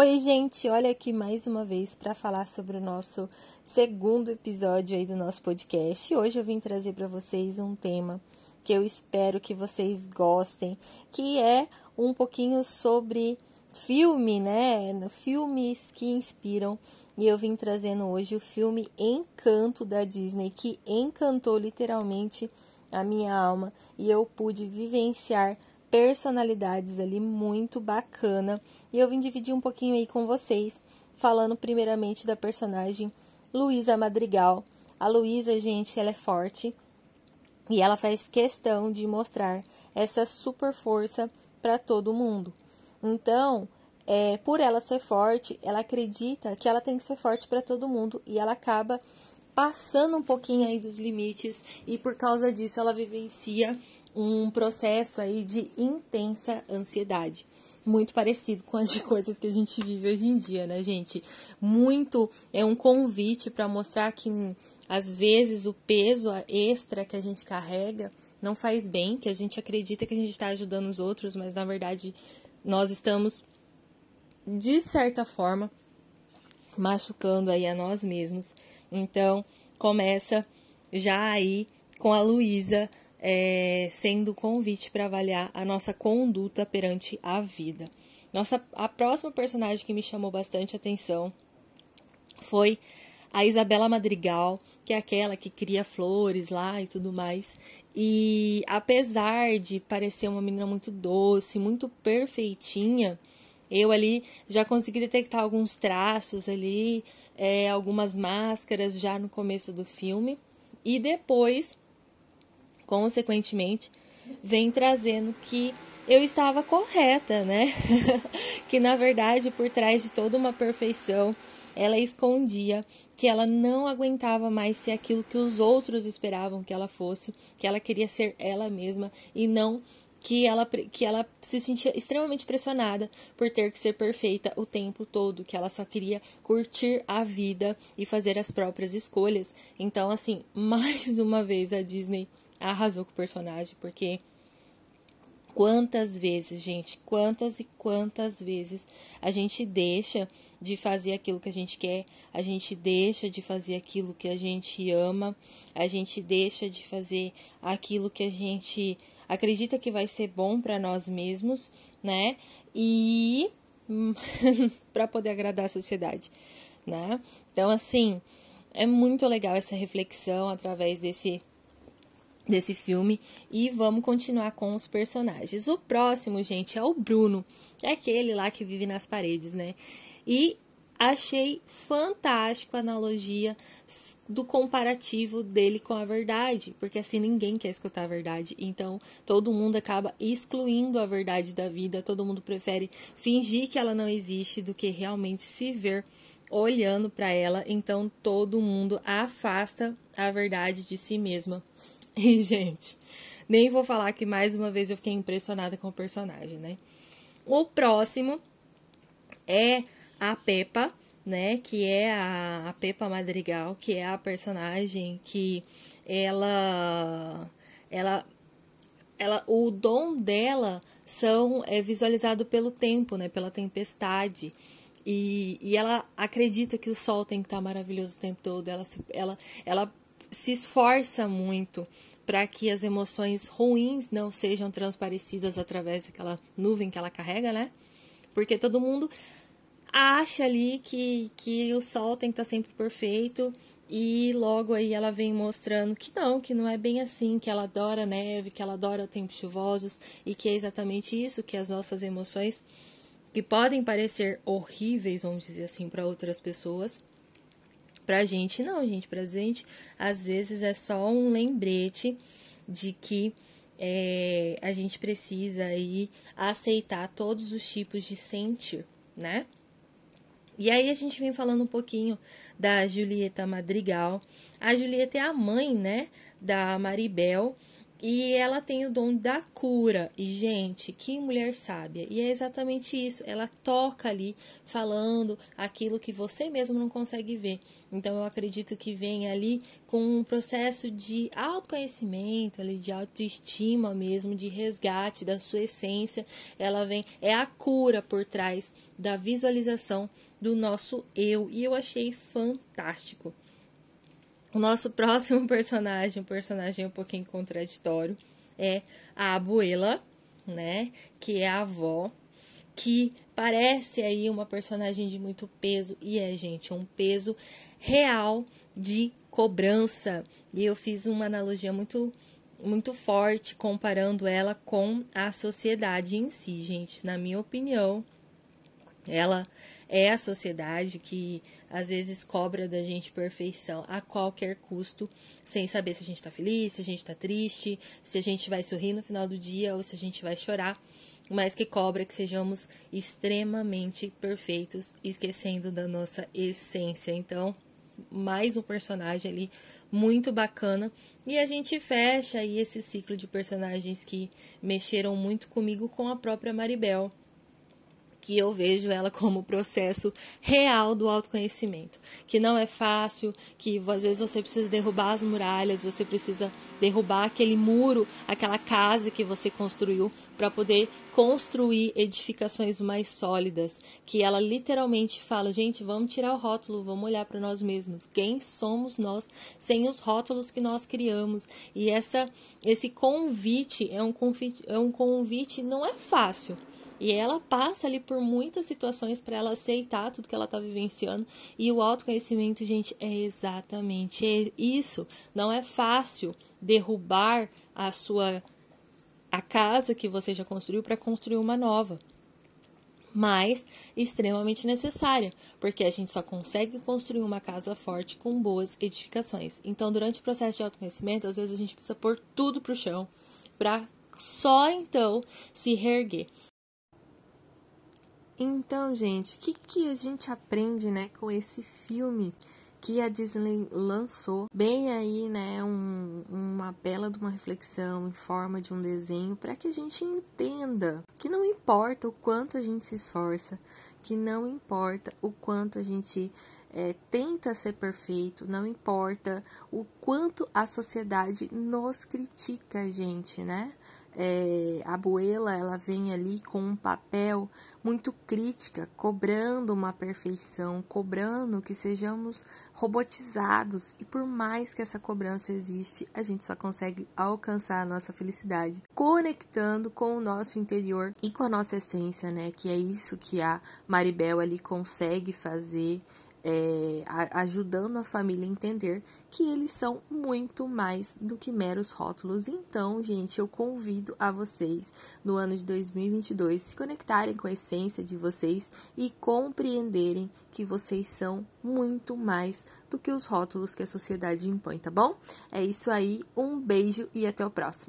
Oi, gente, olha aqui mais uma vez para falar sobre o nosso segundo episódio aí do nosso podcast. Hoje eu vim trazer para vocês um tema que eu espero que vocês gostem, que é um pouquinho sobre filme, né? Filmes que inspiram. E eu vim trazendo hoje o filme Encanto da Disney, que encantou literalmente a minha alma e eu pude vivenciar personalidades ali muito bacana. E eu vim dividir um pouquinho aí com vocês, falando primeiramente da personagem Luísa Madrigal. A Luísa, gente, ela é forte e ela faz questão de mostrar essa super força para todo mundo. Então, é, por ela ser forte, ela acredita que ela tem que ser forte para todo mundo e ela acaba passando um pouquinho aí dos limites e por causa disso ela vivencia um processo aí de intensa ansiedade. Muito parecido com as coisas que a gente vive hoje em dia, né, gente? Muito é um convite para mostrar que às vezes o peso extra que a gente carrega não faz bem, que a gente acredita que a gente está ajudando os outros, mas na verdade nós estamos, de certa forma, machucando aí a nós mesmos. Então, começa já aí com a Luísa é, sendo convite para avaliar a nossa conduta perante a vida. Nossa, a próxima personagem que me chamou bastante atenção foi a Isabela Madrigal, que é aquela que cria flores lá e tudo mais. E apesar de parecer uma menina muito doce, muito perfeitinha, eu ali já consegui detectar alguns traços ali, é, algumas máscaras já no começo do filme. E depois consequentemente, vem trazendo que eu estava correta, né? que na verdade, por trás de toda uma perfeição, ela escondia que ela não aguentava mais ser aquilo que os outros esperavam que ela fosse, que ela queria ser ela mesma e não que ela, que ela se sentia extremamente pressionada por ter que ser perfeita o tempo todo, que ela só queria curtir a vida e fazer as próprias escolhas. Então, assim, mais uma vez a Disney arrasou com o personagem, porque quantas vezes, gente, quantas e quantas vezes a gente deixa de fazer aquilo que a gente quer, a gente deixa de fazer aquilo que a gente ama, a gente deixa de fazer aquilo que a gente acredita que vai ser bom para nós mesmos, né? E para poder agradar a sociedade, né? Então assim, é muito legal essa reflexão através desse desse filme e vamos continuar com os personagens. O próximo, gente, é o Bruno, é aquele lá que vive nas paredes, né? E achei fantástico a analogia do comparativo dele com a verdade, porque assim ninguém quer escutar a verdade, então todo mundo acaba excluindo a verdade da vida, todo mundo prefere fingir que ela não existe do que realmente se ver olhando para ela, então todo mundo afasta a verdade de si mesma. E, gente, nem vou falar que mais uma vez eu fiquei impressionada com o personagem, né? O próximo é a Peppa, né? Que é a, a Peppa Madrigal, que é a personagem que ela. Ela. Ela, o dom dela são é visualizado pelo tempo, né? Pela tempestade. E, e ela acredita que o sol tem que estar maravilhoso o tempo todo. Ela, ela, ela se esforça muito para que as emoções ruins não sejam transparecidas através daquela nuvem que ela carrega, né? Porque todo mundo acha ali que, que o sol tem que estar tá sempre perfeito e logo aí ela vem mostrando que não, que não é bem assim, que ela adora neve, que ela adora tempos chuvosos e que é exatamente isso que as nossas emoções que podem parecer horríveis, vamos dizer assim, para outras pessoas, Pra gente, não, gente. Pra gente, às vezes é só um lembrete de que é, a gente precisa aí aceitar todos os tipos de sentir, né? E aí a gente vem falando um pouquinho da Julieta Madrigal. A Julieta é a mãe, né, da Maribel. E ela tem o dom da cura. E, gente, que mulher sábia. E é exatamente isso. Ela toca ali, falando aquilo que você mesmo não consegue ver. Então, eu acredito que vem ali com um processo de autoconhecimento, ali, de autoestima mesmo, de resgate da sua essência. Ela vem, é a cura por trás da visualização do nosso eu. E eu achei fantástico. O nosso próximo personagem, um personagem um pouquinho contraditório, é a abuela, né? Que é a avó, que parece aí uma personagem de muito peso e é, gente, um peso real de cobrança. E eu fiz uma analogia muito muito forte comparando ela com a sociedade em si, gente. Na minha opinião, ela é a sociedade que às vezes cobra da gente perfeição a qualquer custo, sem saber se a gente está feliz, se a gente está triste, se a gente vai sorrir no final do dia ou se a gente vai chorar, mas que cobra que sejamos extremamente perfeitos, esquecendo da nossa essência. Então, mais um personagem ali muito bacana. E a gente fecha aí esse ciclo de personagens que mexeram muito comigo com a própria Maribel que eu vejo ela como processo real do autoconhecimento, que não é fácil, que às vezes você precisa derrubar as muralhas, você precisa derrubar aquele muro, aquela casa que você construiu para poder construir edificações mais sólidas, que ela literalmente fala, gente, vamos tirar o rótulo, vamos olhar para nós mesmos. Quem somos nós sem os rótulos que nós criamos? E essa esse convite é um convite, é um convite não é fácil e ela passa ali por muitas situações para ela aceitar tudo que ela está vivenciando. E o autoconhecimento, gente, é exatamente isso. Não é fácil derrubar a sua a casa que você já construiu para construir uma nova. Mas extremamente necessária, porque a gente só consegue construir uma casa forte com boas edificações. Então, durante o processo de autoconhecimento, às vezes a gente precisa pôr tudo para o chão para só então se reerguer. Então, gente, o que, que a gente aprende, né, com esse filme que a Disney lançou? Bem aí, né, um, uma bela de uma reflexão em forma de um desenho para que a gente entenda que não importa o quanto a gente se esforça, que não importa o quanto a gente é, tenta ser perfeito, não importa o quanto a sociedade nos critica, gente, né? é, a Abuela ela vem ali com um papel muito crítica, cobrando uma perfeição, cobrando que sejamos robotizados e por mais que essa cobrança existe, a gente só consegue alcançar a nossa felicidade conectando com o nosso interior e com a nossa essência, né? Que é isso que a Maribel ali consegue fazer é, ajudando a família a entender que eles são muito mais do que meros rótulos. Então, gente, eu convido a vocês, no ano de 2022, se conectarem com a essência de vocês e compreenderem que vocês são muito mais do que os rótulos que a sociedade impõe, tá bom? É isso aí, um beijo e até o próximo.